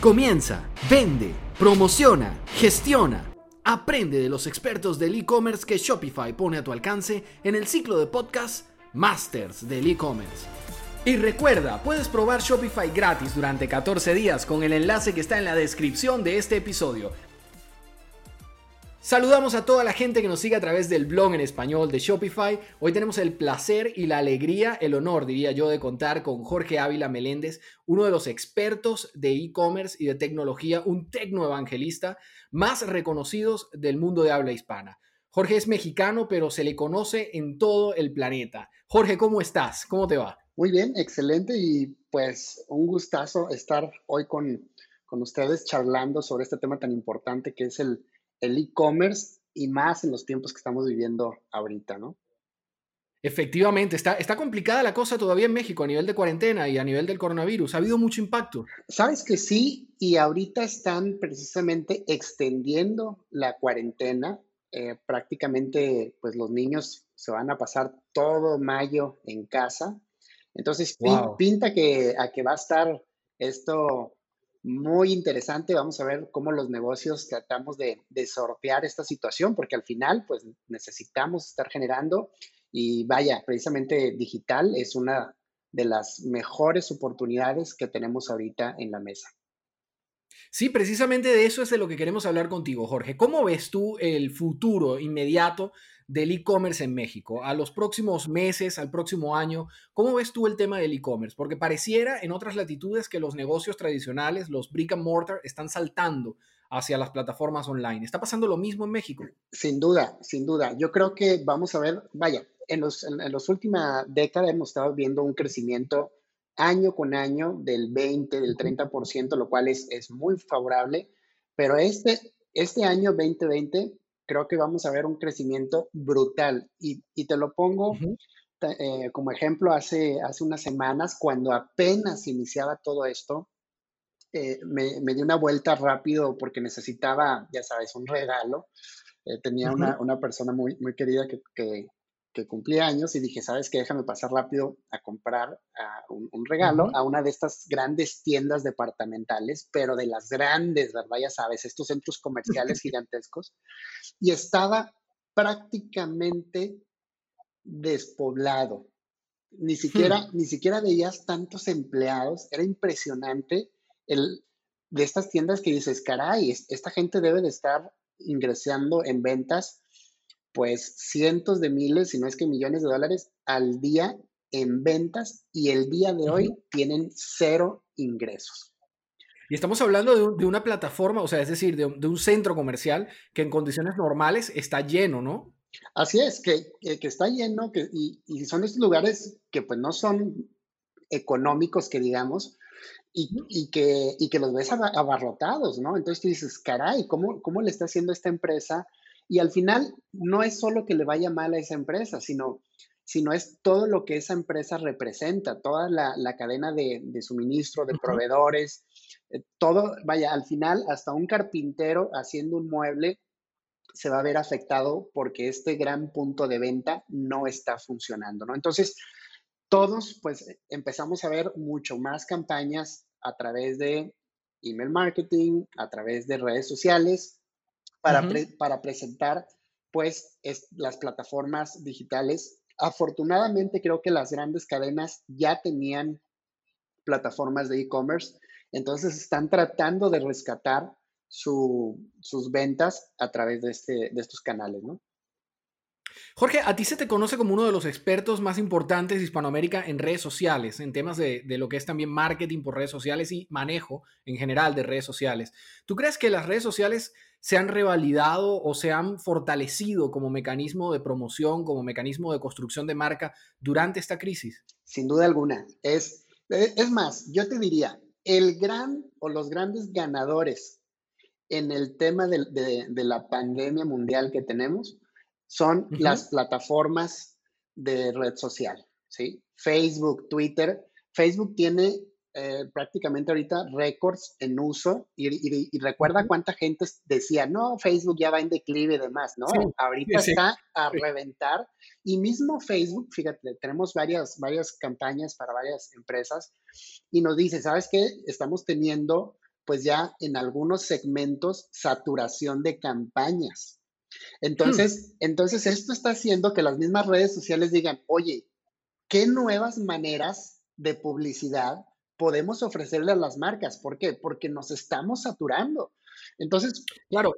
Comienza, vende, promociona, gestiona. Aprende de los expertos del e-commerce que Shopify pone a tu alcance en el ciclo de podcast Masters del e-commerce. Y recuerda, puedes probar Shopify gratis durante 14 días con el enlace que está en la descripción de este episodio. Saludamos a toda la gente que nos sigue a través del blog en español de Shopify. Hoy tenemos el placer y la alegría, el honor, diría yo, de contar con Jorge Ávila Meléndez, uno de los expertos de e-commerce y de tecnología, un tecnoevangelista más reconocidos del mundo de habla hispana. Jorge es mexicano, pero se le conoce en todo el planeta. Jorge, ¿cómo estás? ¿Cómo te va? Muy bien, excelente y pues un gustazo estar hoy con, con ustedes charlando sobre este tema tan importante que es el el e-commerce y más en los tiempos que estamos viviendo ahorita, ¿no? Efectivamente, está, está complicada la cosa todavía en México a nivel de cuarentena y a nivel del coronavirus. ¿Ha habido mucho impacto? Sabes que sí, y ahorita están precisamente extendiendo la cuarentena. Eh, prácticamente, pues los niños se van a pasar todo mayo en casa. Entonces, pinta que, a que va a estar esto muy interesante. Vamos a ver cómo los negocios tratamos de, sortear esta situación, porque al final, pues necesitamos estar generando y vaya, precisamente digital es una de las mejores oportunidades que tenemos ahorita en la mesa. Sí, precisamente de eso es de lo que queremos hablar contigo, Jorge. ¿Cómo ves tú el futuro inmediato del e-commerce en México? A los próximos meses, al próximo año, ¿cómo ves tú el tema del e-commerce? Porque pareciera en otras latitudes que los negocios tradicionales, los brick and mortar, están saltando hacia las plataformas online. ¿Está pasando lo mismo en México? Sin duda, sin duda. Yo creo que vamos a ver, vaya, en las en los últimas décadas hemos estado viendo un crecimiento año con año del 20, del 30%, lo cual es, es muy favorable. Pero este, este año 2020 creo que vamos a ver un crecimiento brutal. Y, y te lo pongo eh, como ejemplo hace, hace unas semanas, cuando apenas iniciaba todo esto, eh, me, me, di una vuelta rápido porque necesitaba, ya sabes, un regalo. Eh, tenía una, una, persona muy, muy querida que, que, que cumplía años y dije, ¿sabes qué? Déjame pasar rápido a comprar un, regalo a una de estas grandes tiendas departamentales, pero de las grandes, ¿verdad? Ya sabes, estos centros comerciales gigantescos. Y estaba prácticamente despoblado. Ni siquiera, hmm. ni siquiera veías tantos empleados. Era impresionante el, de estas tiendas que dices, caray, esta gente debe de estar ingresando en ventas pues cientos de miles, si no es que millones de dólares al día en ventas y el día de hoy tienen cero ingresos. Y estamos hablando de, una plataforma, o sea, es decir, de, un centro comercial que en condiciones normales está lleno, ¿no? Así es, que, está lleno que, y, son estos lugares que pues no son económicos, que digamos, y, que, que los ves abarrotados, ¿no? Entonces tú dices, caray, ¿cómo, ¿cómo le está haciendo esta empresa y al final no es solo que le vaya mal a esa empresa, sino, sino es todo lo que esa empresa representa, toda la, cadena de, suministro, de proveedores, eh, todo, vaya, al final hasta un carpintero haciendo un mueble se va a ver afectado porque este gran punto de venta no está funcionando, ¿no? Entonces, todos pues empezamos a ver mucho más campañas a través de email marketing, a través de redes sociales, para, presentar pues las plataformas digitales. Afortunadamente creo que las grandes cadenas ya tenían plataformas de e-commerce, entonces están tratando de rescatar sus ventas a través de, este, de estos canales, ¿no? Jorge, a ti se te conoce como uno de los expertos más importantes de Hispanoamérica en redes sociales, en temas de, lo que es también marketing por redes sociales y manejo en general de redes sociales. ¿Tú crees que las redes sociales se han revalidado o se han fortalecido como mecanismo de promoción, como mecanismo de construcción de marca durante esta crisis? Sin duda alguna. Es, es más, yo te diría, el gran o los grandes ganadores en el tema de la pandemia mundial que tenemos son las plataformas de red social, ¿sí? Facebook, Twitter. Facebook tiene eh, prácticamente ahorita récords en uso y, recuerda cuánta gente decía, no, Facebook ya va en declive y demás, ¿no? ahorita está a reventar y mismo Facebook, fíjate, tenemos varias, varias campañas para varias empresas y nos dice, ¿sabes qué? Estamos teniendo pues ya en algunos segmentos, saturación de campañas. Entonces, hmm. entonces esto está haciendo que las mismas redes sociales digan, oye, ¿qué nuevas maneras de publicidad podemos ofrecerle a las marcas? ¿Por qué? Porque nos estamos saturando. Entonces, claro,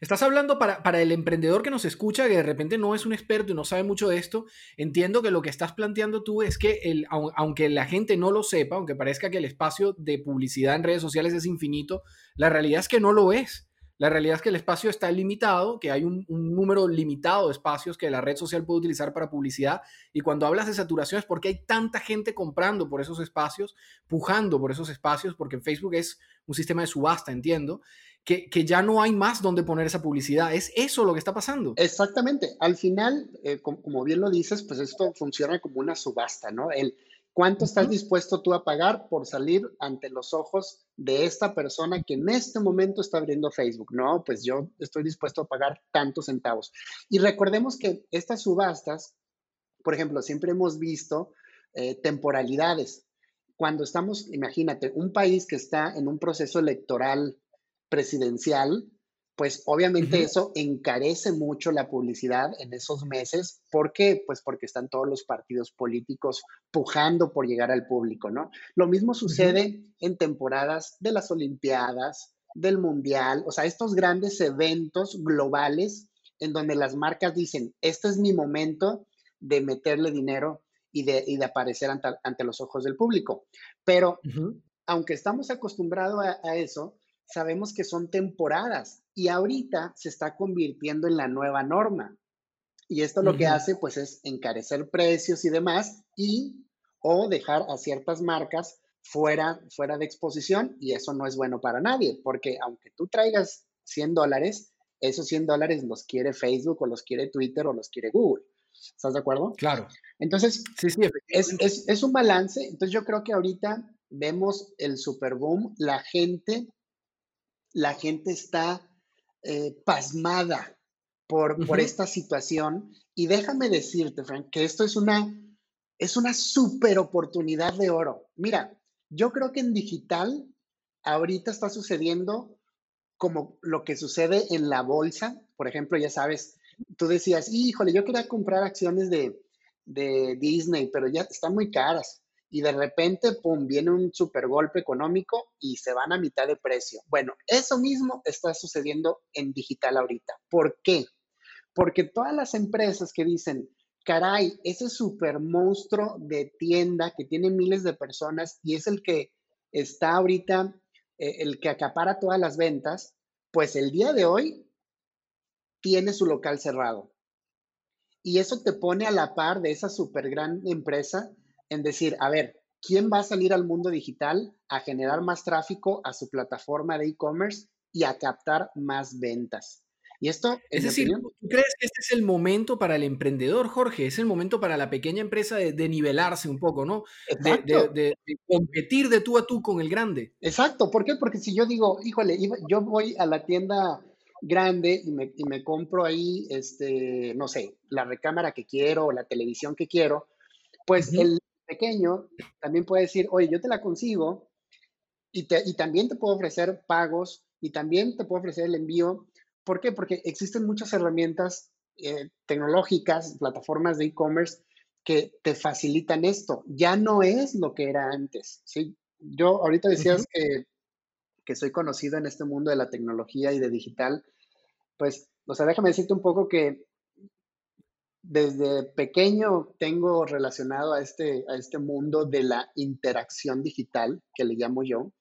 estás hablando para, para, el emprendedor que nos escucha, que de repente no es un experto y no sabe mucho de esto, entiendo que lo que estás planteando tú es que el, aunque la gente no lo sepa, aunque parezca que el espacio de publicidad en redes sociales es infinito, la realidad es que no lo es. La realidad es que el espacio está limitado, que hay un, número limitado de espacios que la red social puede utilizar para publicidad. Y cuando hablas de saturación es porque hay tanta gente comprando por esos espacios, pujando por esos espacios, porque Facebook es un sistema de subasta, entiendo, que, ya no hay más donde poner esa publicidad. Es eso lo que está pasando. Exactamente. Al final, eh, como, bien lo dices, pues esto funciona como una subasta, ¿no? El, ¿Cuánto estás dispuesto tú a pagar por salir ante los ojos de esta persona que en este momento está abriendo Facebook? No, pues yo estoy dispuesto a pagar tantos centavos. Y recordemos que estas subastas, por ejemplo, siempre hemos visto eh, temporalidades. Cuando estamos, imagínate, un país que está en un proceso electoral presidencial, pues obviamente eso encarece mucho la publicidad en esos meses. ¿Por qué? Pues porque están todos los partidos políticos pujando por llegar al público, ¿no? Lo mismo sucede en temporadas de las Olimpiadas, del Mundial, o sea, estos grandes eventos globales en donde las marcas dicen, este es mi momento de meterle dinero y de, de aparecer ante, los ojos del público. Pero aunque estamos acostumbrados a eso, sabemos que son temporadas y ahorita se está convirtiendo en la nueva norma. Y esto lo que hace pues es encarecer precios y demás y o dejar a ciertas marcas fuera, fuera de exposición y eso no es bueno para nadie porque aunque tú traigas 100 dólares, esos 100 dólares los quiere Facebook o los quiere Twitter o los quiere Google. ¿Estás de acuerdo? Claro. Entonces, sí, sí, es, es, es un balance. Entonces yo creo que ahorita vemos el super boom, la gente la gente está eh, pasmada por, por esta situación. Y déjame decirte, Frank, que esto es una, es una super oportunidad de oro. Mira, yo creo que en digital ahorita está sucediendo como lo que sucede en la bolsa. Por ejemplo, ya sabes, tú decías, híjole, yo quería comprar acciones de, de Disney, pero ya están muy caras y de repente, pum, viene un super golpe económico y se van a mitad de precio. Bueno, eso mismo está sucediendo en digital ahorita. ¿Por qué? Porque todas las empresas que dicen, caray, ese super monstruo de tienda que tiene miles de personas y es el que está ahorita, eh, el que acapara todas las ventas, pues el día de hoy tiene su local cerrado. Y eso te pone a la par de esa super gran empresa en decir, a ver, ¿quién va a salir al mundo digital a generar más tráfico a su plataforma de e-commerce y a captar más ventas? Y esto, es decir, ¿tú crees que este es el momento para el emprendedor, Jorge? Es el momento para la pequeña empresa de, nivelarse un poco, ¿no? De, de, competir de tú a tú con el grande. Exacto. ¿Por qué? Porque si yo digo, híjole, yo voy a la tienda grande y me, y me compro ahí, este, no sé, la recámara que quiero o la televisión que quiero, pues el, pequeño también puede decir, oye, yo te la consigo y, te, y también te puedo ofrecer pagos y también te puedo ofrecer el envío. ¿Por qué? Porque existen muchas herramientas eh, tecnológicas, plataformas de e-commerce que te facilitan esto. Ya no es lo que era antes. ¿sí? Yo ahorita decías que, que soy conocido en este mundo de la tecnología y de digital. Pues, o sea, déjame decirte un poco que desde pequeño tengo relacionado a este, a este mundo de la interacción digital, que le llamo yo.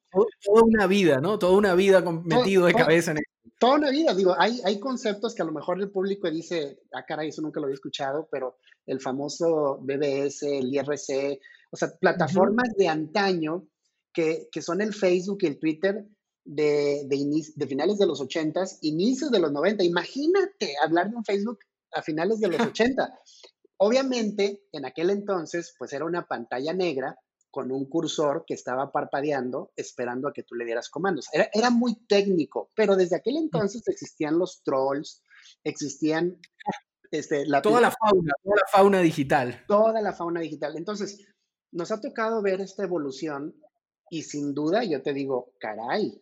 Toda una vida, ¿no? Toda una vida metido de cabeza en esto. Toda una vida, digo, hay, hay conceptos que a lo mejor el público dice, ah, caray, eso nunca lo había escuchado, pero el famoso BBS, el IRC, o sea, plataformas de antaño que, que, son el Facebook y el Twitter de, de, de finales de los 80s, inicios de los 90. Imagínate hablar de un Facebook a finales de los 80. Obviamente, en aquel entonces, pues era una pantalla negra con un cursor que estaba parpadeando esperando a que tú le dieras comandos. Era, era muy técnico, pero desde aquel entonces existían los trolls, existían... Este, la, toda la fauna, toda la fauna digital. Toda la fauna digital. Entonces, nos ha tocado ver esta evolución y sin duda yo te digo, caray,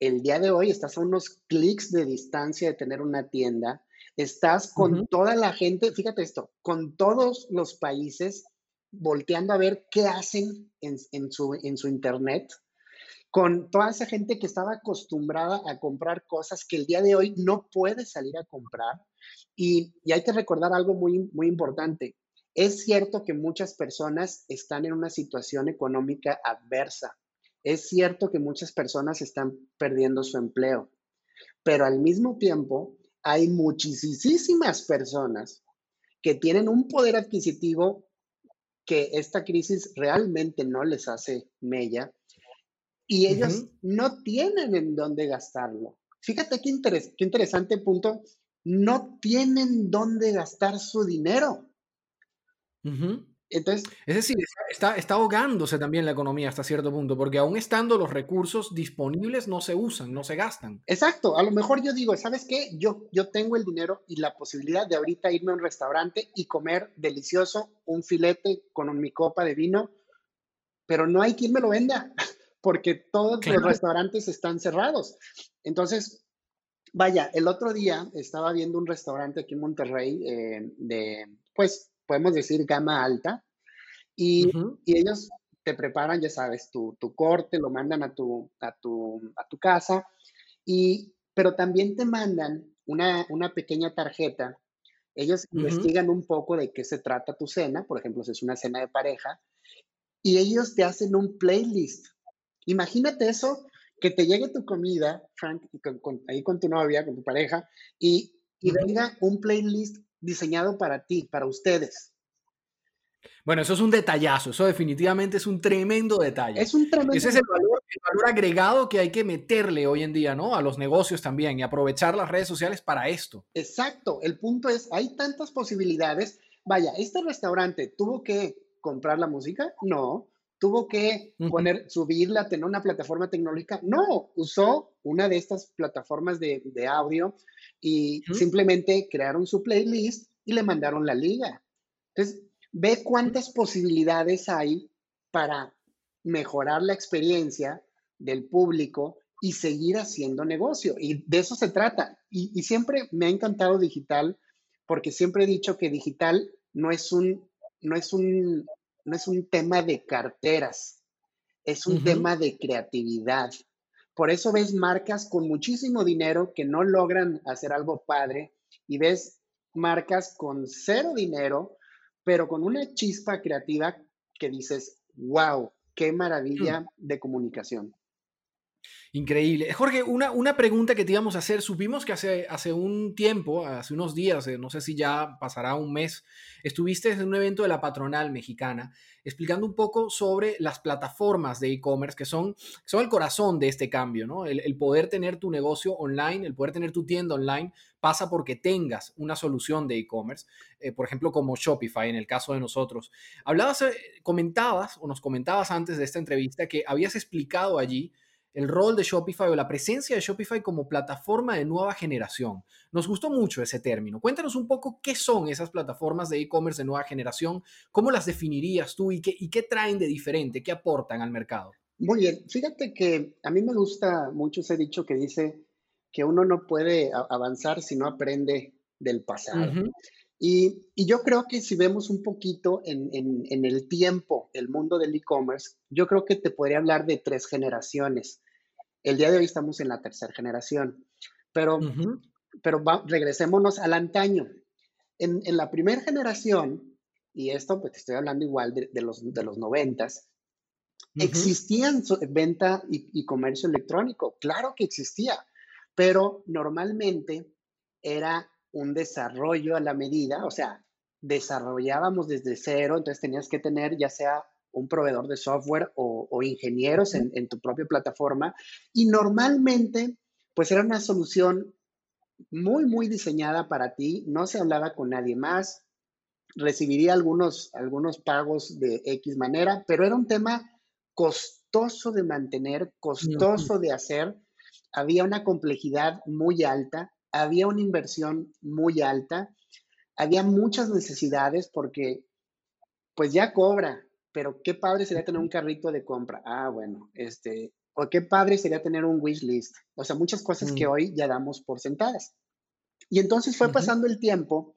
el día de hoy estás a unos clics de distancia de tener una tienda, estás con toda la gente, fíjate esto, con todos los países volteando a ver qué hacen en, su, en su internet, con toda esa gente que estaba acostumbrada a comprar cosas que el día de hoy no puede salir a comprar. Y, y hay que recordar algo muy, muy importante. Es cierto que muchas personas están en una situación económica adversa. Es cierto que muchas personas están perdiendo su empleo, pero al mismo tiempo hay muchísimas personas que tienen un poder adquisitivo que esta crisis realmente no les hace mella y ellos no tienen en dónde gastarlo. Fíjate qué, qué interesante punto, no tienen dónde gastar su dinero. Entonces, es decir, está, está, ahogándose también la economía hasta cierto punto, porque aún estando los recursos disponibles no se usan, no se gastan. Exacto, a lo mejor yo digo, ¿sabes qué? Yo, yo tengo el dinero y la posibilidad de ahorita irme a un restaurante y comer delicioso un filete con mi copa de vino, pero no hay quien me lo venda, porque todos los restaurantes están cerrados. Entonces, vaya, el otro día estaba viendo un restaurante aquí en Monterrey eh, de, pues, podemos decir, gama alta. Y, ellos te preparan, ya sabes, tu, corte, lo mandan a tu, a tu, a tu casa, y, pero también te mandan una, pequeña tarjeta. Ellos investigan un poco de qué se trata tu cena, por ejemplo, si es una cena de pareja, y ellos te hacen un playlist. Imagínate eso, que te llegue tu comida, Frank, ahí con tu novia, con tu pareja, y, y venga un playlist diseñado para ti, para ustedes. Bueno, eso es un detallazo, eso definitivamente es un tremendo detalle. Es un tremendo Ese es el valor, agregado que hay que meterle hoy en día, ¿no? A los negocios también y aprovechar las redes sociales para esto. Exacto, el punto es, hay tantas posibilidades. Vaya, este restaurante tuvo que comprar la música, no. Tuvo que poner, subirla, tener una plataforma tecnológica, no. Usó una de estas plataformas de, de audio y simplemente crearon su playlist y le mandaron la liga. Entonces, ve cuántas posibilidades hay para mejorar la experiencia del público y seguir haciendo negocio. Y de eso se trata. Y, siempre me ha encantado digital porque siempre he dicho que digital no es un, no es un, no es un tema de carteras, es un tema de creatividad. Por eso ves marcas con muchísimo dinero que no logran hacer algo padre y ves marcas con cero dinero, pero con una chispa creativa que dices, wow, qué maravilla mm. de comunicación. Increíble. Jorge, una, una, pregunta que te íbamos a hacer. Supimos que hace, hace un tiempo, hace unos días, eh, no sé si ya pasará un mes, estuviste en un evento de la patronal mexicana explicando un poco sobre las plataformas de e-commerce que son, son el corazón de este cambio, ¿no? El, poder tener tu negocio online, el poder tener tu tienda online, pasa porque tengas una solución de e-commerce, eh, por ejemplo, como Shopify en el caso de nosotros. Hablabas, eh, comentabas o nos comentabas antes de esta entrevista que habías explicado allí el rol de Shopify o la presencia de Shopify como plataforma de nueva generación. Nos gustó mucho ese término. Cuéntanos un poco qué son esas plataformas de e-commerce de nueva generación, cómo las definirías tú y qué, y qué traen de diferente, qué aportan al mercado. Muy bien, fíjate que a mí me gusta mucho ese dicho que dice que uno no puede avanzar si no aprende del pasado. y, yo creo que si vemos un poquito en, en el tiempo el mundo del e-commerce, yo creo que te podría hablar de tres generaciones. El día de hoy estamos en la tercera generación, pero, pero regresémonos al antaño. En, la primera generación, y esto pues te estoy hablando igual de, los, de los noventas, existían venta y, comercio electrónico, claro que existía, pero normalmente era un desarrollo a la medida, o sea, desarrollábamos desde cero, entonces tenías que tener ya sea un proveedor de software o, ingenieros en, tu propia plataforma. Y normalmente, pues era una solución muy, muy diseñada para ti. No se hablaba con nadie más. Recibiría algunos, algunos pagos de X manera, pero era un tema costoso de mantener, costoso de hacer. Había una complejidad muy alta, había una inversión muy alta, había muchas necesidades porque pues ya cobra, pero qué padre sería tener un carrito de compra. Ah, bueno, este, o qué padre sería tener un wish list. O sea, muchas cosas que mm. hoy ya damos por sentadas. Y entonces fue pasando el tiempo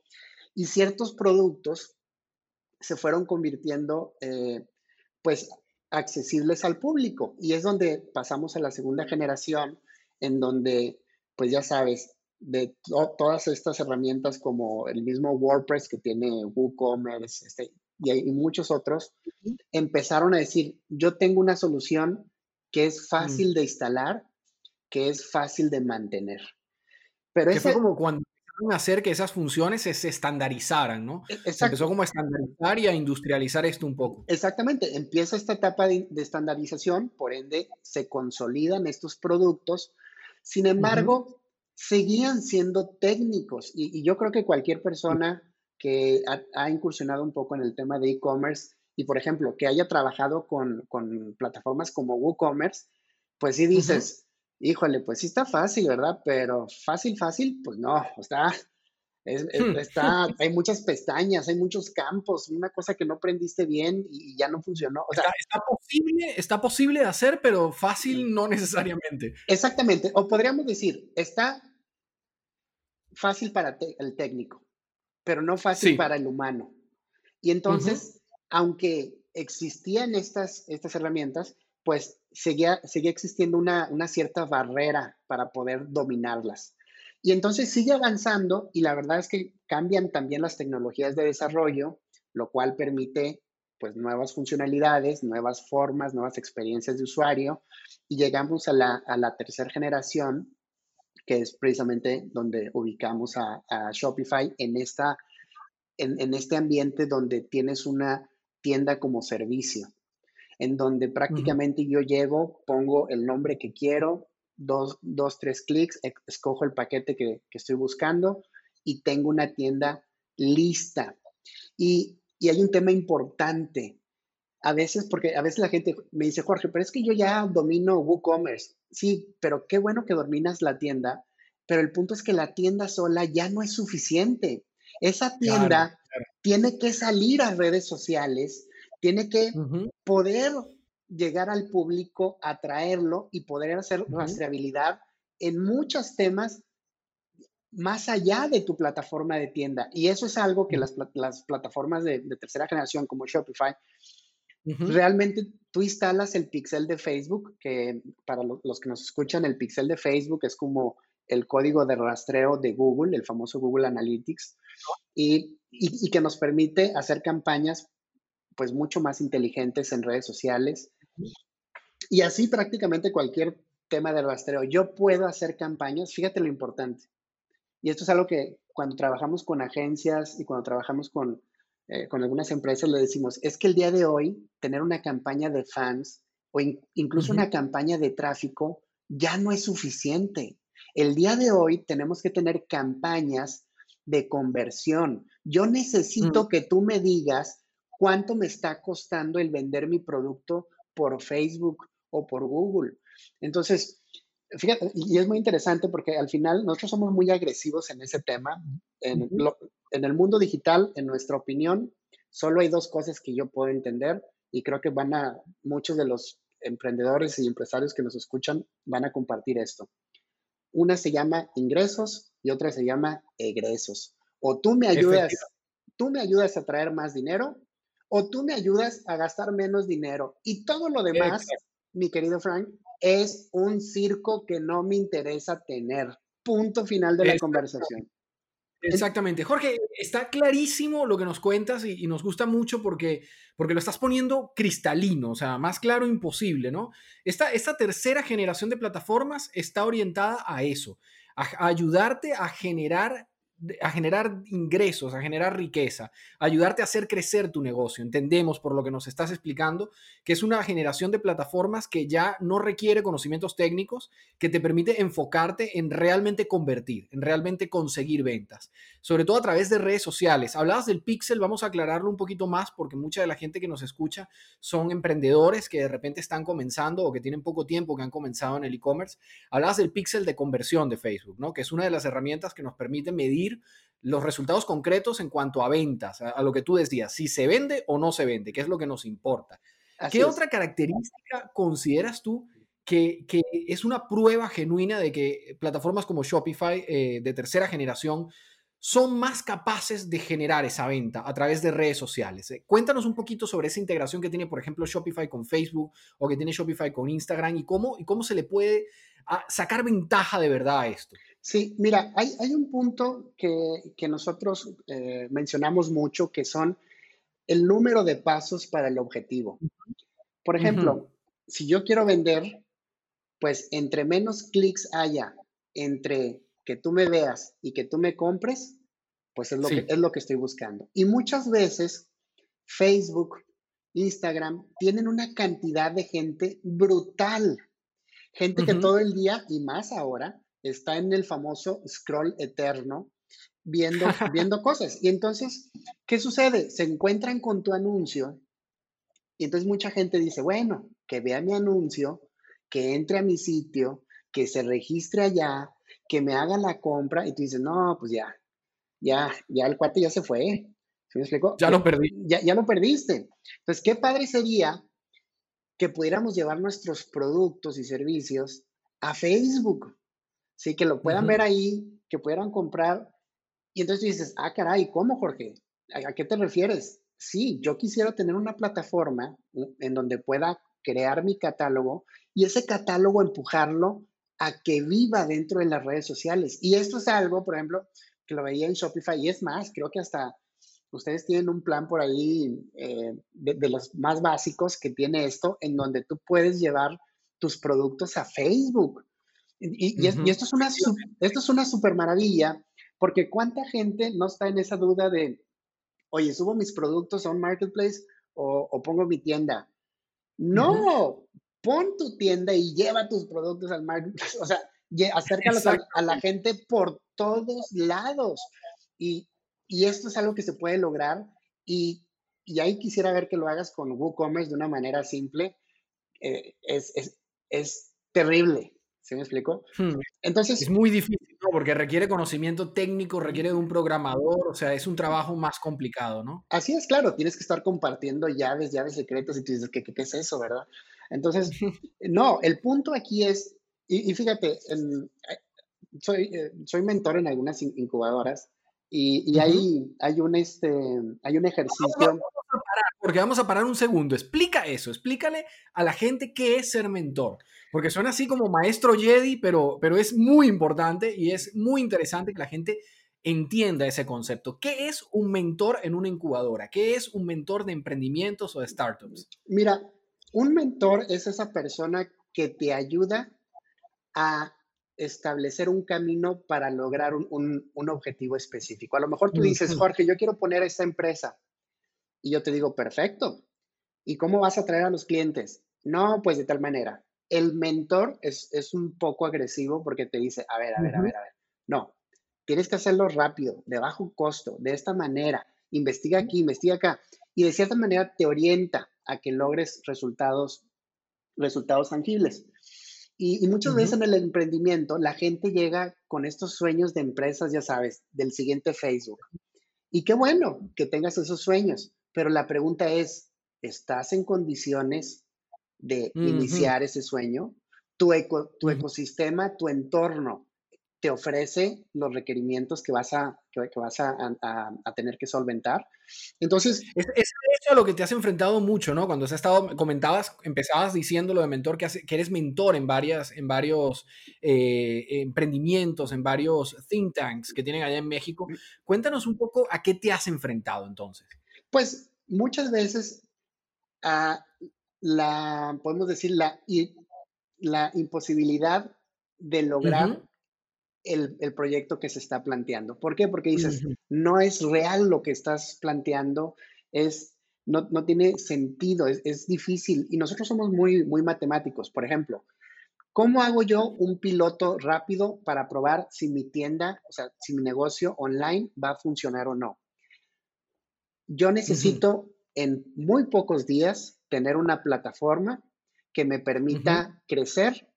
y ciertos productos se fueron convirtiendo, eh, pues, accesibles al público. Y es donde pasamos a la segunda generación, en donde, pues ya sabes, de todas estas herramientas como el mismo WordPress que tiene WooCommerce este, y, y, muchos otros, empezaron a decir, yo tengo una solución que es mm. fácil de instalar, que es fácil de mantener. Pero es como cuando empezaron a hacer que esas funciones se, estandarizaran, ¿no? E, se empezó como a estandarizar y a industrializar esto un poco. Exactamente, empieza esta etapa de, estandarización, por ende se consolidan estos productos. Sin embargo, seguían siendo técnicos y, yo creo que cualquier persona que ha incursionado un poco en el tema de e-commerce y, por ejemplo, que haya trabajado con, plataformas como WooCommerce, pues sí dices, híjole, pues sí está fácil, ¿verdad? Pero fácil, fácil, pues no, está, hmm. está, hay muchas pestañas, hay muchos campos, una cosa que no prendiste bien y, ya no funcionó. O sea, está, posible, está posible de hacer, pero fácil no necesariamente. Exactamente, o podríamos decir, está fácil para el técnico, pero no fácil para el humano. Y entonces, aunque existían estas, estas herramientas, pues seguía, seguía existiendo una, cierta barrera para poder dominarlas. Y entonces sigue avanzando y la verdad es que cambian también las tecnologías de desarrollo, lo cual permite pues nuevas funcionalidades, nuevas formas, nuevas experiencias de usuario y llegamos a la, tercera generación, que es precisamente donde ubicamos a, Shopify en, esta, en este ambiente donde tienes una tienda como servicio, en donde prácticamente yo llego, pongo el nombre que quiero, dos, dos tres clics, escojo el paquete que, estoy buscando y tengo una tienda lista. Y, hay un tema importante. A veces, porque a veces la gente me dice, Jorge, pero es que yo ya domino WooCommerce. Sí, pero qué bueno que dominas la tienda, pero el punto es que la tienda sola ya no es suficiente. Esa tienda tiene que salir a redes sociales, tiene que poder llegar al público, atraerlo y poder hacer rastreabilidad en muchos temas más allá de tu plataforma de tienda. Y eso es algo que las, plataformas de, tercera generación como Shopify, realmente tú instalas el pixel de Facebook, que para los que nos escuchan, el pixel de Facebook es como el código de rastreo de Google, el famoso Google Analytics, y, que nos permite hacer campañas pues mucho más inteligentes en redes sociales. Y así prácticamente cualquier tema de rastreo. Yo puedo hacer campañas, fíjate lo importante. Y esto es algo que cuando trabajamos con agencias y cuando trabajamos con, eh, con algunas empresas le decimos, es que el día de hoy tener una campaña de fans o incluso una campaña de tráfico ya no es suficiente. El día de hoy tenemos que tener campañas de conversión. Yo necesito mm. que tú me digas cuánto me está costando el vender mi producto por Facebook o por Google. Entonces, fíjate, y es muy interesante porque al final nosotros somos muy agresivos en ese tema. En, en el mundo digital, en nuestra opinión, solo hay dos cosas que yo puedo entender y creo que van a, muchos de los emprendedores y empresarios que nos escuchan van a compartir esto. Una se llama ingresos y otra se llama egresos. O tú me ayudas, tú me ayudas a traer más dinero o tú me ayudas a gastar menos dinero. Y todo lo demás, mi querido Frank, es un circo que no me interesa tener. Punto final de la conversación. Exactamente. Jorge, está clarísimo lo que nos cuentas y, nos gusta mucho porque, porque lo estás poniendo cristalino, o sea, más claro imposible, ¿no? Esta, esta tercera generación de plataformas está orientada a eso, a ayudarte a generar a generar ingresos, a generar riqueza, ayudarte a hacer crecer tu negocio. Entendemos por lo que nos estás explicando que es una generación de plataformas que ya no requiere conocimientos técnicos, que te permite enfocarte en realmente convertir, en realmente conseguir ventas, sobre todo a través de redes sociales. Hablabas del pixel, vamos a aclararlo un poquito más porque mucha de la gente que nos escucha son emprendedores que de repente están comenzando o que tienen poco tiempo que han comenzado en el e-commerce. Hablabas del pixel de conversión de Facebook, ¿no? Que es una de las herramientas que nos permite medir los resultados concretos en cuanto a ventas, a, lo que tú decías, si se vende o no se vende, qué es lo que nos importa. ¿Qué otra característica consideras tú que, es una prueba genuina de que plataformas como Shopify eh, de tercera generación son más capaces de generar esa venta a través de redes sociales. Eh. Cuéntanos un poquito sobre esa integración que tiene, por ejemplo, Shopify con Facebook o que tiene Shopify con Instagram y cómo, y cómo se le puede ah, sacar ventaja de verdad a esto. Sí, mira, hay, hay un punto que, nosotros eh, mencionamos mucho que son el número de pasos para el objetivo. Por ejemplo, si yo quiero vender, pues entre menos clics haya entre que tú me veas y que tú me compres, pues es lo, que, es lo que estoy buscando. Y muchas veces Facebook, Instagram tienen una cantidad de gente brutal. Gente que todo el día y más ahora está en el famoso scroll eterno viendo, viendo cosas. Y entonces, ¿qué sucede? Se encuentran con tu anuncio y entonces mucha gente dice, bueno, que vea mi anuncio, que entre a mi sitio, que se registre allá, que me haga la compra y tú dices, no, pues ya, ya, ya el cuate ya se fue. ¿Sí me explico? Ya lo perdí. Ya, ya lo perdiste. Entonces, qué padre sería que pudiéramos llevar nuestros productos y servicios a Facebook. Sí, que lo puedan ver ahí, que pudieran comprar. Y entonces tú dices, ah, caray, ¿cómo, Jorge? ¿A qué te refieres? Sí, yo quisiera tener una plataforma en donde pueda crear mi catálogo y ese catálogo empujarlo a que viva dentro de las redes sociales. Y esto es algo, por ejemplo, que lo veía en Shopify y es más, creo que hasta ustedes tienen un plan por ahí eh, de, los más básicos que tiene esto, en donde tú puedes llevar tus productos a Facebook. Y, esto, es una, esto es una super maravilla, porque cuánta gente no está en esa duda de, oye, subo mis productos a un marketplace o, o pongo mi tienda. No, pon tu tienda y lleva tus productos al marketplace, o sea, acércalos a, la gente por todos lados. Y, esto es algo que se puede lograr y, ahí quisiera ver que lo hagas con WooCommerce de una manera simple. Eh, es, es, terrible, ¿se me explicó? Hmm. Entonces... Es muy difícil, ¿no? Porque requiere conocimiento técnico, requiere de un programador, o sea, es un trabajo más complicado, ¿no? Así es, claro, tienes que estar compartiendo llaves, llaves secretas y tú dices, ¿qué, qué es eso, verdad? Entonces, no, el punto aquí es, y, fíjate, eh, soy, eh, soy mentor en algunas incubadoras y, hay, hay, un, este, hay un ejercicio. Porque vamos a parar un segundo. Explica eso, explícale a la gente qué es ser mentor. Porque suena así como maestro Jedi, pero, pero es muy importante y es muy interesante que la gente entienda ese concepto. ¿Qué es un mentor en una incubadora? ¿Qué es un mentor de emprendimientos o de startups? Mira, un mentor es esa persona que te ayuda a establecer un camino para lograr un, objetivo específico. A lo mejor tú dices, Jorge, yo quiero poner esta empresa. Y yo te digo, perfecto. ¿Y cómo vas a traer a los clientes? No, pues de tal manera. El mentor es, un poco agresivo porque te dice, a ver, a ver, a ver, a ver. No, tienes que hacerlo rápido, de bajo costo, de esta manera. Investiga aquí, investiga acá. Y de cierta manera te orienta a que logres resultados, resultados tangibles. Y, muchas veces en el emprendimiento la gente llega con estos sueños de empresas, ya sabes, del siguiente Facebook. Y qué bueno que tengas esos sueños, pero la pregunta es, ¿estás en condiciones de iniciar ese sueño? Tu, tu ecosistema, tu entorno, te ofrece los requerimientos que vas a, que, vas a, tener que solventar. Entonces... Es, es eso lo que te has enfrentado mucho, ¿no? Cuando has estado, comentabas, empezabas diciendo lo de mentor, que, que eres mentor en, varias, en varios eh, emprendimientos, en varios think tanks que tienen allá en México. Cuéntanos un poco a qué te has enfrentado entonces. Pues muchas veces a la, podemos decir, la, la imposibilidad de lograr el, proyecto que se está planteando. ¿Por qué? Porque dices, no es real lo que estás planteando, es, no, no tiene sentido, es, es, difícil. Y nosotros somos muy, muy matemáticos. Por ejemplo, ¿cómo hago yo un piloto rápido para probar si mi tienda, o sea, si mi negocio online va a funcionar o no? Yo necesito en muy pocos días tener una plataforma que me permita crecer,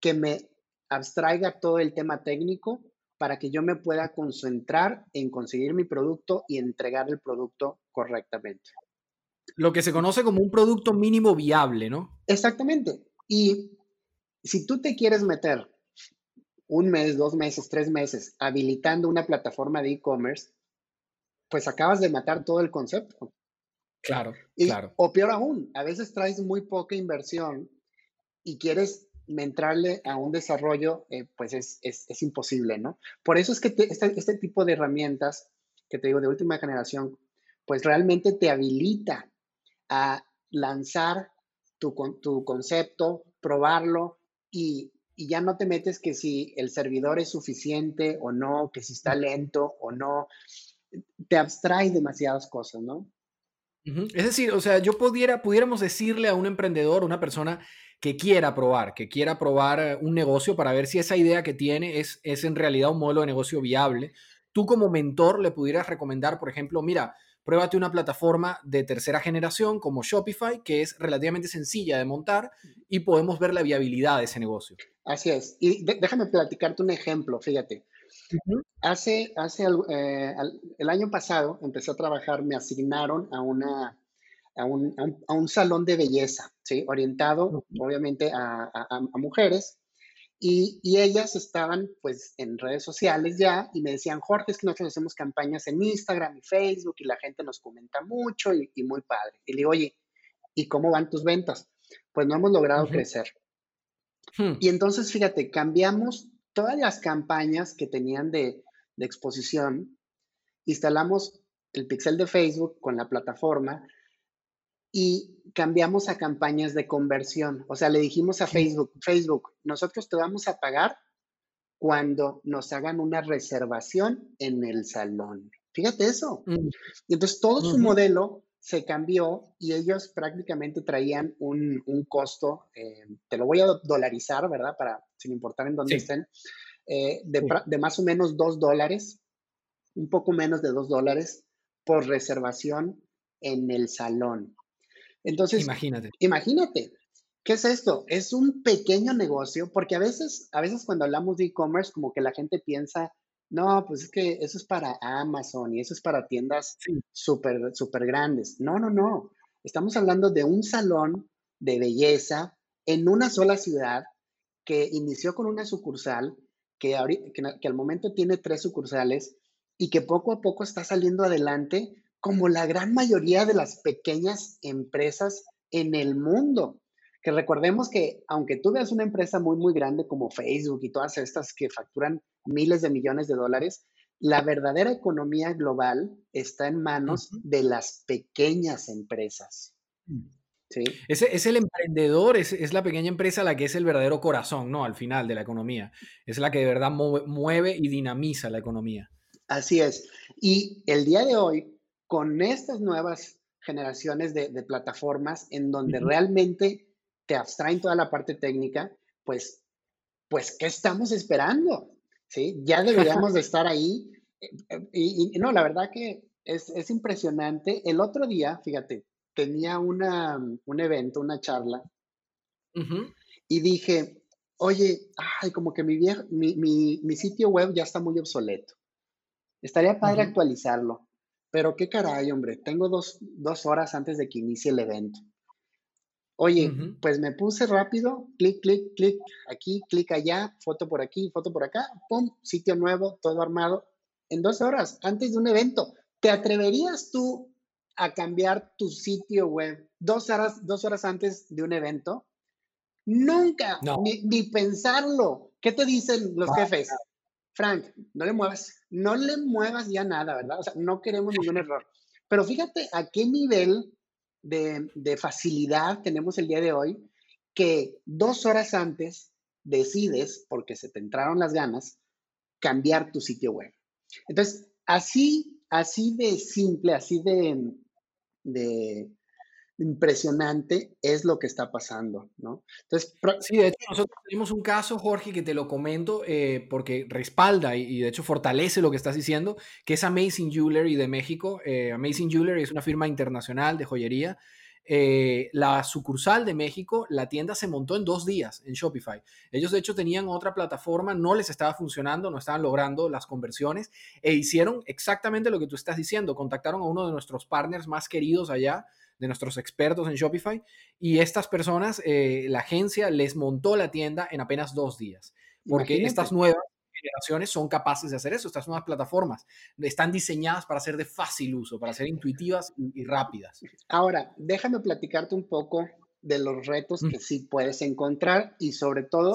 que me abstraiga todo el tema técnico para que yo me pueda concentrar en conseguir mi producto y entregar el producto correctamente. Lo que se conoce como un producto mínimo viable, ¿no? Exactamente. Y si tú te quieres meter un mes, dos meses, tres meses habilitando una plataforma de e-commerce, pues acabas de matar todo el concepto. Claro, claro. O peor aún, a veces traes muy poca inversión y quieres entrarle a un desarrollo, eh, pues es, es, imposible, ¿no? Por eso es que este, este, tipo de herramientas que te digo de última generación, pues realmente te habilita a lanzar tu, tu concepto, probarlo y, y ya no te metes que si el servidor es suficiente o no, que si está lento o no, te abstraes demasiadas cosas, ¿no? Es decir, o sea, yo pudiera, pudiéramos decirle a un emprendedor, una persona que quiera probar, que quiera probar un negocio para ver si esa idea que tiene es, es en realidad un modelo de negocio viable. Tú como mentor le pudieras recomendar, por ejemplo, mira, pruébate una plataforma de tercera generación como Shopify, que es relativamente sencilla de montar y podemos ver la viabilidad de ese negocio. Así es. Y déjame platicarte un ejemplo, fíjate. Hace, hace eh, el año pasado empecé a trabajar, me asignaron a una a un, a un, salón de belleza, ¿sí? orientado obviamente a, a, mujeres. Y, y, ellas estaban pues en redes sociales ya y me decían, Jorge, es que nosotros hacemos campañas en Instagram y Facebook y la gente nos comenta mucho y, y muy padre. Y le digo, oye, ¿y cómo van tus ventas? Pues no hemos logrado crecer. Hmm. Y entonces, fíjate, cambiamos todas las campañas que tenían de, de exposición, instalamos el pixel de Facebook con la plataforma y cambiamos a campañas de conversión. O sea, le dijimos a Facebook, Facebook, nosotros te vamos a pagar cuando nos hagan una reservación en el salón. Fíjate eso. Mm. Y entonces todo su modelo se cambió y ellos prácticamente traían un, costo, eh, te lo voy a dolarizar, ¿verdad? Para, sin importar en dónde estén, eh, de, de, más o menos dos dólares, un poco menos de dos dólares por reservación en el salón. Entonces, imagínate. Imagínate. ¿Qué es esto? Es un pequeño negocio, porque a veces, a veces cuando hablamos de e-commerce, como que la gente piensa, no, pues es que eso es para Amazon y eso es para tiendas súper, súper grandes. No, no, no. Estamos hablando de un salón de belleza en una sola ciudad que inició con una sucursal, que, que, que al momento tiene tres sucursales y que poco a poco está saliendo adelante como la gran mayoría de las pequeñas empresas en el mundo. Que recordemos que aunque tú veas una empresa muy, muy grande como Facebook y todas estas que facturan miles de millones de dólares, la verdadera economía global está en manos de las pequeñas empresas. Mm. ¿Sí? Es, es, el emprendedor, es, es, la pequeña empresa la que es el verdadero corazón, ¿no? Al final de la economía. Es la que de verdad mueve y dinamiza la economía. Así es. Y el día de hoy, con estas nuevas generaciones de, plataformas en donde realmente te abstraen toda la parte técnica, pues, pues, ¿qué estamos esperando? ¿Sí? Ya deberíamos de estar ahí. Eh, y, no, la verdad que es, impresionante. El otro día, fíjate, tenía una, un evento, una charla, y dije, oye, ay, como que mi, mi, mi, sitio web ya está muy obsoleto. Estaría padre actualizarlo. Pero qué caray, hombre, tengo dos, horas antes de que inicie el evento. Oye, pues me puse rápido, clic, clic, clic, aquí, clic allá, foto por aquí, foto por acá, pum, sitio nuevo, todo armado, en dos horas, antes de un evento. ¿Te atreverías tú a cambiar tu sitio web dos horas, dos horas antes de un evento? Nunca, ni, pensarlo. ¿Qué te dicen los jefes? Frank, no le muevas, no le muevas ya nada, ¿verdad? O sea, no queremos ningún error. Pero fíjate a qué nivel de, facilidad tenemos el día de hoy que dos horas antes decides, porque se te entraron las ganas, cambiar tu sitio web. Entonces, así, así de simple, así de, de, impresionante es lo que está pasando, ¿no? Entonces, sí, de hecho, nosotros tenemos un caso, Jorge, que te lo comento eh, porque respalda y, de hecho fortalece lo que estás diciendo, que es Amazing Jewelry de México. Eh, Amazing Jewelry es una firma internacional de joyería. Eh, la sucursal de México, la tienda se montó en dos días en Shopify. Ellos de hecho tenían otra plataforma, no les estaba funcionando, no estaban logrando las conversiones e hicieron exactamente lo que tú estás diciendo. Contactaron a uno de nuestros partners más queridos allá, de nuestros expertos en Shopify, y estas personas, eh, la agencia les montó la tienda en apenas dos días, porque estas nuevas generaciones son capaces de hacer eso, estas nuevas plataformas están diseñadas para ser de fácil uso, para ser intuitivas y, rápidas. Ahora, déjame platicarte un poco de los retos mm. que sí puedes encontrar y sobre todo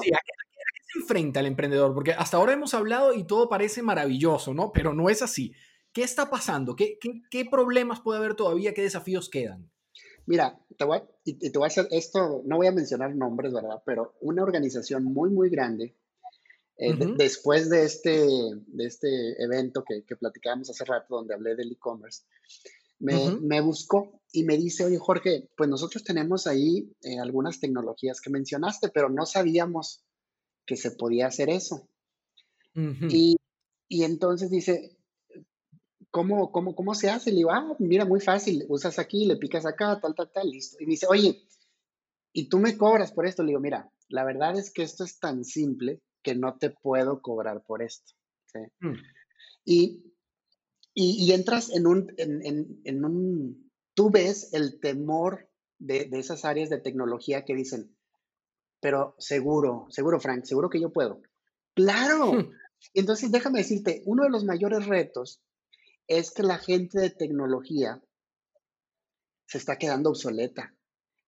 enfrenta al emprendedor? Porque hasta ahora hemos hablado y todo parece maravilloso, ¿no? Pero no es así. ¿Qué está pasando? ¿Qué, qué, problemas puede haber todavía? ¿Qué desafíos quedan? Mira, te voy, y, te voy a hacer esto, no voy a mencionar nombres, ¿verdad? Pero una organización muy, muy grande, eh, después de este, de este evento que, que platicábamos hace rato, donde hablé del e-commerce, me, me, buscó y me dice, oye Jorge, pues nosotros tenemos ahí eh, algunas tecnologías que mencionaste, pero no sabíamos que se podía hacer eso. y, entonces dice, ¿cómo, cómo, cómo se hace? Le digo, ah, mira, muy fácil, usas aquí, le picas acá, tal, tal, tal, listo. Y me dice, oye, ¿y tú me cobras por esto? Le digo, mira, la verdad es que esto es tan simple que no te puedo cobrar por esto. Mm. Y, y, entras en un, en, en, un, tú ves el temor de, de esas áreas de tecnología que dicen, pero seguro, seguro, Frank, seguro que yo puedo. Claro. Hmm. Entonces, déjame decirte, uno de los mayores retos es que la gente de tecnología se está quedando obsoleta.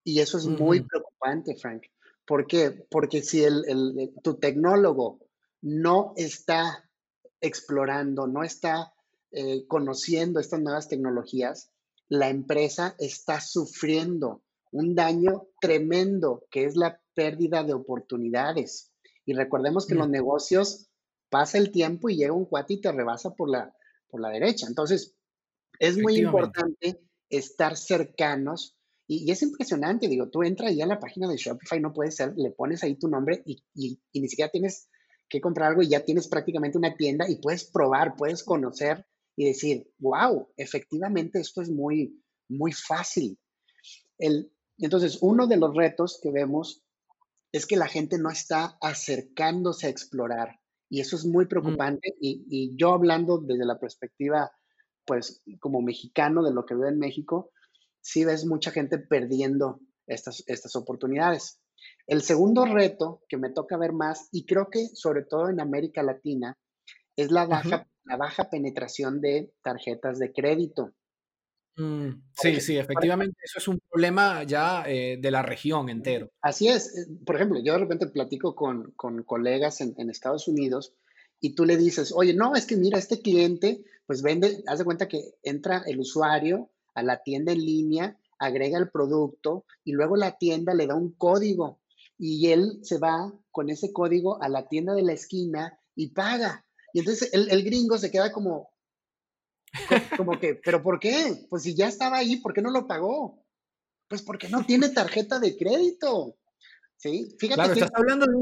Y eso es muy preocupante, Frank. ¿Por qué? Porque si el, tu tecnólogo no está explorando, no está eh, conociendo estas nuevas tecnologías, la empresa está sufriendo un daño tremendo, que es la pérdida de oportunidades. Y recordemos que en los negocios pasa el tiempo y llega un cuate y te rebasa por la, por la derecha. Entonces, es muy importante estar cercanos y, es impresionante, digo, tú entras ya a la página de Shopify, no puede ser, le pones ahí tu nombre y, y, ni siquiera tienes que comprar algo y ya tienes prácticamente una tienda y puedes probar, puedes conocer y decir, wow, efectivamente esto es muy, muy fácil. El, entonces, uno de los retos que vemos es que la gente no está acercándose a explorar y eso es muy mm. preocupante y, yo hablando desde la perspectiva, pues como mexicano de lo que veo en México, sí ves mucha gente perdiendo estas, estas oportunidades. El segundo reto que me toca ver más, y creo que sobre todo en América Latina, es la baja, la baja penetración de tarjetas de crédito. Mm, sí, sí, efectivamente, eso es un problema ya eh, de la región entero. Así es. Eh, por ejemplo, yo de repente platico con, colegas en, Estados Unidos y tú le dices, oye, no, es que mira, este cliente, pues vende, haz de cuenta que entra el usuario a la tienda en línea, agrega el producto y luego la tienda le da un código y él se va con ese código a la tienda de la esquina y paga. Y entonces el gringo se queda como, como que, ¿pero por qué? Pues si ya estaba ahí, ¿por qué no lo pagó? Pues porque no tiene tarjeta de crédito. Sí, fíjate. Claro, estás hablando de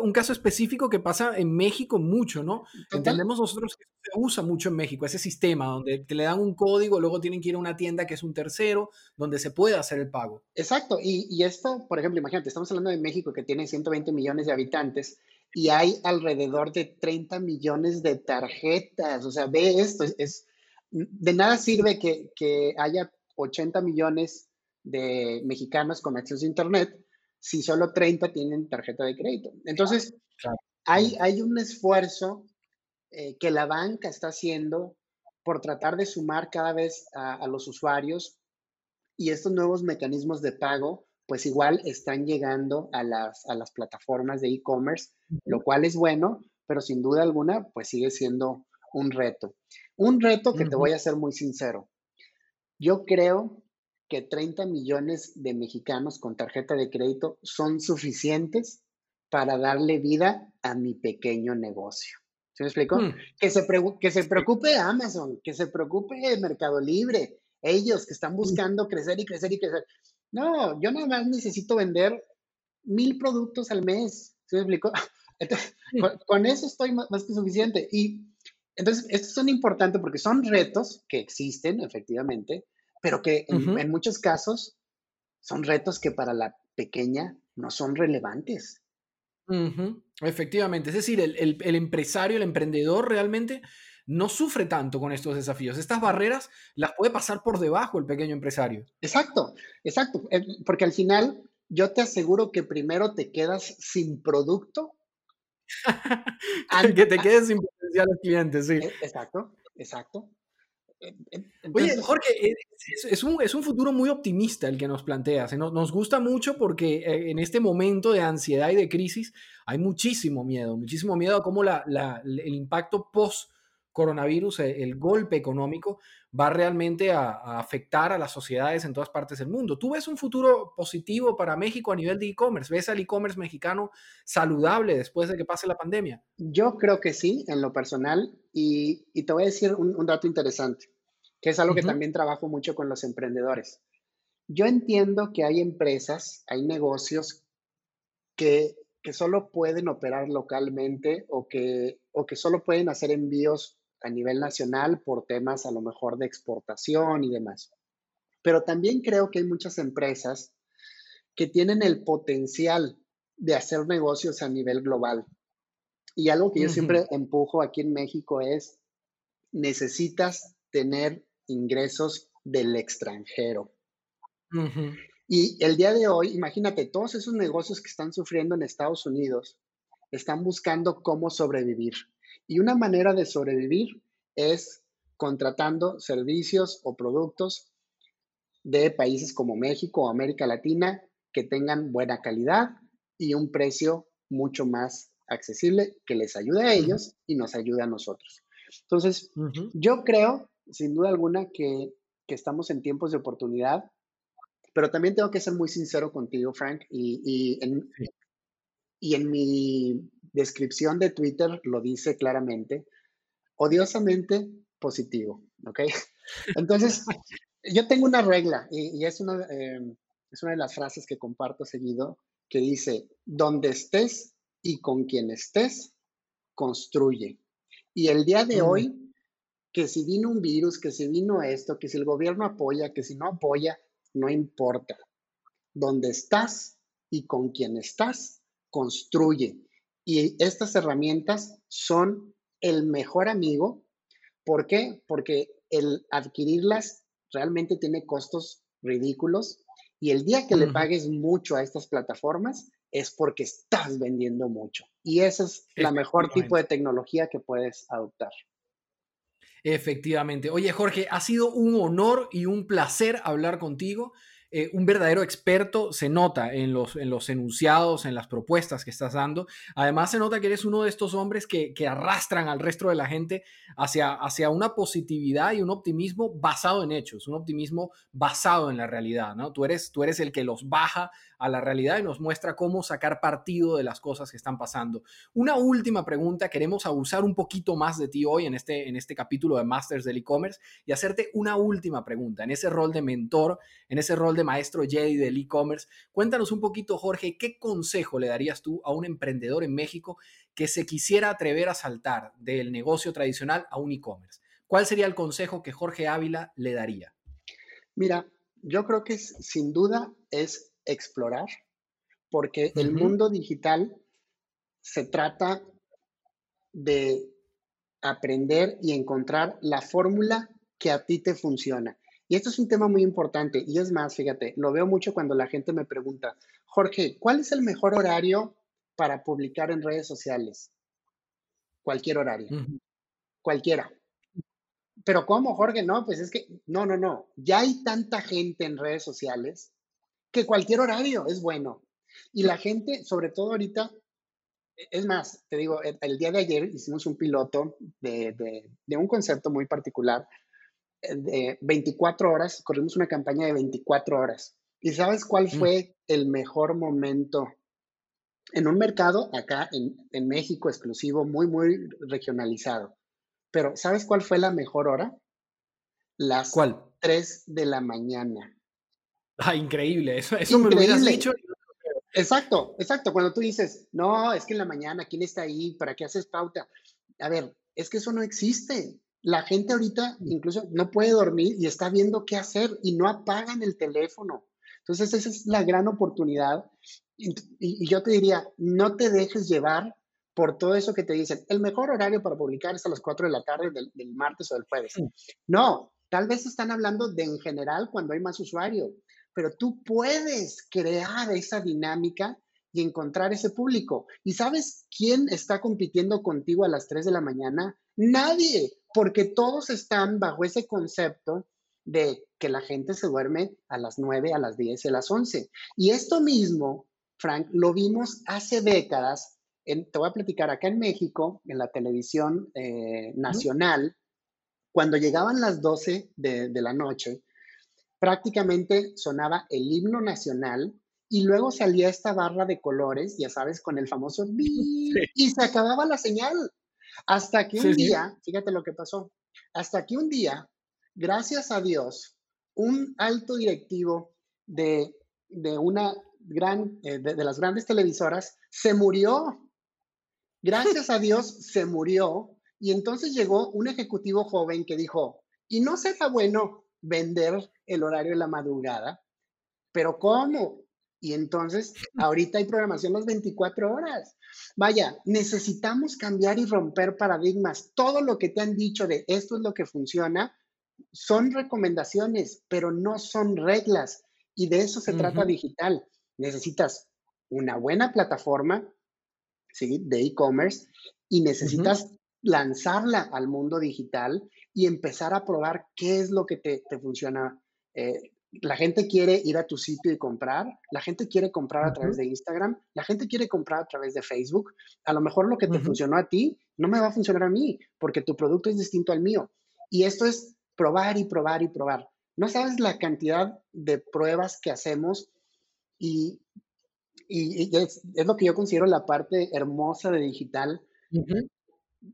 un caso, específico que pasa en México mucho, ¿no? Entendemos nosotros que se usa mucho en México, ese sistema donde te le dan un código, luego tienen que ir a una tienda que es un tercero, donde se puede hacer el pago. Exacto, y, y esto, por ejemplo, imagínate, estamos hablando de México que tiene 120 millones de habitantes y hay alrededor de 30 millones de tarjetas. O sea, ve esto, es, de nada sirve que, haya 80 millones de mexicanos con acceso a Internet si solo 30 tienen tarjeta de crédito. Entonces, Hay, hay, un esfuerzo eh, que la banca está haciendo por tratar de sumar cada vez a, los usuarios y estos nuevos mecanismos de pago, pues igual están llegando a las, a las plataformas de e-commerce, lo cual es bueno, pero sin duda alguna, pues sigue siendo un reto. Un reto que te voy a ser muy sincero. Yo creo que 30 millones de mexicanos con tarjeta de crédito son suficientes para darle vida a mi pequeño negocio. ¿Se me explico? Mm. Que, se que se preocupe Amazon, que se preocupe Mercado Libre, ellos que están mm. buscando crecer y crecer y crecer. No, yo nada más necesito vender mil productos al mes. ¿Se me explico? con, eso estoy más, más que suficiente. Y entonces, estos son importantes porque son retos que existen, efectivamente, pero que en, muchos casos son retos que para la pequeña no son relevantes. Efectivamente, es decir, el, empresario, el emprendedor realmente no sufre tanto con estos desafíos. Estas barreras las puede pasar por debajo el pequeño empresario. Exacto, exacto, eh, porque al final yo te aseguro que primero te quedas sin producto. que te quedes sin potenciales clientes, sí. E, exacto, exacto. Oye, Jorge, eh, es, un, es, un, futuro muy optimista el que nos planteas. ¿eh? Nos, nos gusta mucho porque eh, en este momento de ansiedad y de crisis hay muchísimo miedo, muchísimo miedo a cómo la, la, el impacto post coronavirus, el golpe económico, va realmente a, a, afectar a las sociedades en todas partes del mundo. ¿Tú ves un futuro positivo para México a nivel de e-commerce? ¿Ves al e-commerce mexicano saludable después de que pase la pandemia? Yo creo que sí, en lo personal, y, y te voy a decir un, un dato interesante que es algo que también trabajo mucho con los emprendedores. Yo entiendo que hay empresas, hay negocios que, que solo pueden operar localmente o que, o que solo pueden hacer envíos a nivel nacional por temas a lo mejor de exportación y demás. Pero también creo que hay muchas empresas que tienen el potencial de hacer negocios a nivel global. Y algo que yo siempre empujo aquí en México es, necesitas tener ingresos del extranjero. Y el día de hoy, imagínate, todos esos negocios que están sufriendo en Estados Unidos están buscando cómo sobrevivir. Y una manera de sobrevivir es contratando servicios o productos de países como México o América Latina que tengan buena calidad y un precio mucho más accesible que les ayude a ellos y nos ayude a nosotros. Entonces, yo creo sin duda alguna que, estamos en tiempos de oportunidad, pero también tengo que ser muy sincero contigo, Frank, y, en, y en mi descripción de Twitter lo dice claramente, odiosamente positivo, ¿ok? Entonces, yo tengo una regla y, es, una, em, es una de las frases que comparto seguido que dice, donde estés y con quien estés, construye. Y el día de hoy que si vino un virus, que si vino esto, que si el gobierno apoya, que si no apoya, no importa. Donde estás y con quien estás, construye. Y estas herramientas son el mejor amigo. ¿Por qué? Porque el adquirirlas realmente tiene costos ridículos y el día que le pagues mucho a estas plataformas es porque estás vendiendo mucho. Y esa es la mejor tipo de tecnología que puedes adoptar. Efectivamente. Oye, Jorge, ha sido un honor y un placer hablar contigo. Eh, un verdadero experto se nota en los, en los enunciados, en las propuestas que estás dando. Además, se nota que eres uno de estos hombres que, arrastran al resto de la gente hacia, hacia una positividad y un optimismo basado en hechos, un optimismo basado en la realidad. ¿no? Tú, eres, tú eres el que los baja a la realidad y nos muestra cómo sacar partido de las cosas que están pasando. Una última pregunta, queremos abusar un poquito más de ti hoy en este, en este capítulo de Masters del E-Commerce y hacerte una última pregunta en ese rol de mentor, en ese rol de maestro Jedi del e-commerce. Cuéntanos un poquito, Jorge, ¿qué consejo le darías tú a un emprendedor en México que se quisiera atrever a saltar del negocio tradicional a un e-commerce? ¿Cuál sería el consejo que Jorge Ávila le daría? Mira, yo creo que sin duda es explorar, porque el mundo digital se trata de aprender y encontrar la fórmula que a ti te funciona. Y esto es un tema muy importante. Y es más, fíjate, lo veo mucho cuando la gente me pregunta, Jorge, ¿cuál es el mejor horario para publicar en redes sociales? Cualquier horario. Cualquiera. Pero ¿cómo, Jorge? No, pues es que, no, no, no. Ya hay tanta gente en redes sociales que cualquier horario es bueno. Y la gente, sobre todo ahorita, es más, te digo, el, día de ayer hicimos un piloto de, un concepto muy particular de 24 horas, corrimos una campaña de 24 horas. ¿Y sabes cuál mm. fue el mejor momento? En un mercado acá en, en México exclusivo, muy, muy regionalizado. Pero ¿sabes cuál fue la mejor hora? Las ¿Cuál? 3 de la mañana. Ah, increíble, eso, eso me lo hubieras dicho. Exacto, exacto. Cuando tú dices, no, es que en la mañana, ¿quién está ahí? ¿Para qué haces pauta? A ver, es que eso no existe. La gente ahorita incluso no puede dormir y está viendo qué hacer y no apagan el teléfono. Entonces, esa es la gran oportunidad. Y, y yo te diría, no te dejes llevar por todo eso que te dicen, el mejor horario para publicar es a las 4 de la tarde del, martes o del jueves. No, tal vez están hablando de en general cuando hay más usuario, pero tú puedes crear esa dinámica y encontrar ese público. ¿Y sabes quién está compitiendo contigo a las 3 de la mañana? Nadie, porque todos están bajo ese concepto de que la gente se duerme a las 9, a las 10 y a las 11. Y esto mismo, Frank, lo vimos hace décadas. En, te voy a platicar acá en México, en la televisión eh, nacional, cuando llegaban las 12 de, de la noche, prácticamente sonaba el himno nacional y luego salía esta barra de colores, ya sabes, con el famoso y se acababa la señal. Hasta que un día, fíjate lo que pasó, hasta que un día, gracias a Dios, un alto directivo de, una gran, eh, de, las grandes televisoras se murió. Gracias a Dios se murió y entonces llegó un ejecutivo joven que dijo, ¿y no será bueno vender el horario de la madrugada? Pero ¿cómo? Y entonces, ahorita hay programación las 24 horas. Vaya, necesitamos cambiar y romper paradigmas. Todo lo que te han dicho de esto es lo que funciona son recomendaciones, pero no son reglas. Y de eso se trata digital. Necesitas una buena plataforma ¿sí? de e-commerce y necesitas lanzarla al mundo digital y empezar a probar qué es lo que te, funciona eh, la gente quiere ir a tu sitio y comprar, la gente quiere comprar a través de Instagram, la gente quiere comprar a través de Facebook. A lo mejor lo que te funcionó a ti no me va a funcionar a mí porque tu producto es distinto al mío. Y esto es probar y probar y probar. No sabes la cantidad de pruebas que hacemos y, es, lo que yo considero la parte hermosa de digital,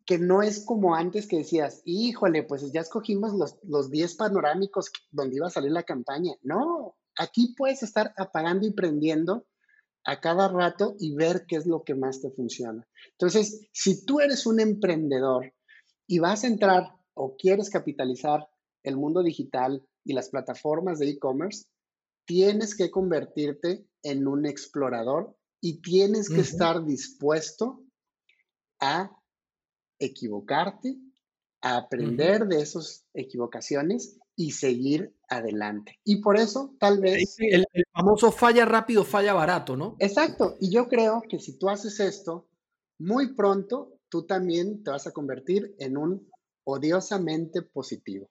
que no es como antes que decías, híjole, pues ya escogimos los, los 10 panorámicos donde iba a salir la campaña. No, aquí puedes estar apagando y prendiendo a cada rato y ver qué es lo que más te funciona. Entonces, si tú eres un emprendedor y vas a entrar o quieres capitalizar el mundo digital y las plataformas de e-commerce, tienes que convertirte en un explorador y tienes que estar dispuesto a equivocarte, a aprender de esas equivocaciones y seguir adelante. Y por eso, tal vez... El, famoso falla rápido, falla barato, ¿no? Exacto. Y yo creo que si tú haces esto, muy pronto tú también te vas a convertir en un odiosamente positivo.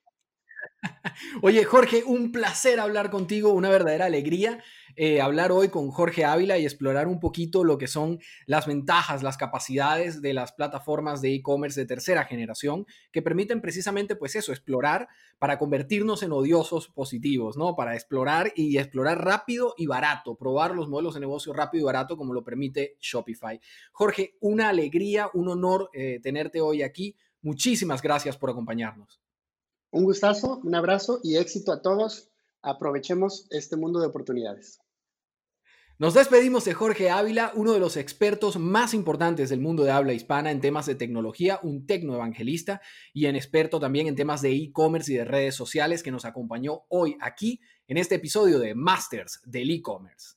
Oye, Jorge, un placer hablar contigo, una verdadera alegría eh, hablar hoy con Jorge Ávila y explorar un poquito lo que son las ventajas, las capacidades de las plataformas de e-commerce de tercera generación que permiten precisamente, pues eso, explorar para convertirnos en odiosos positivos, ¿no? Para explorar y explorar rápido y barato, probar los modelos de negocio rápido y barato como lo permite Shopify. Jorge, una alegría, un honor eh, tenerte hoy aquí. Muchísimas gracias por acompañarnos. Un gustazo, un abrazo y éxito a todos. Aprovechemos este mundo de oportunidades. Nos despedimos de Jorge Ávila, uno de los expertos más importantes del mundo de habla hispana en temas de tecnología, un tecnoevangelista y en experto también en temas de e-commerce y de redes sociales que nos acompañó hoy aquí en este episodio de Masters del e-commerce.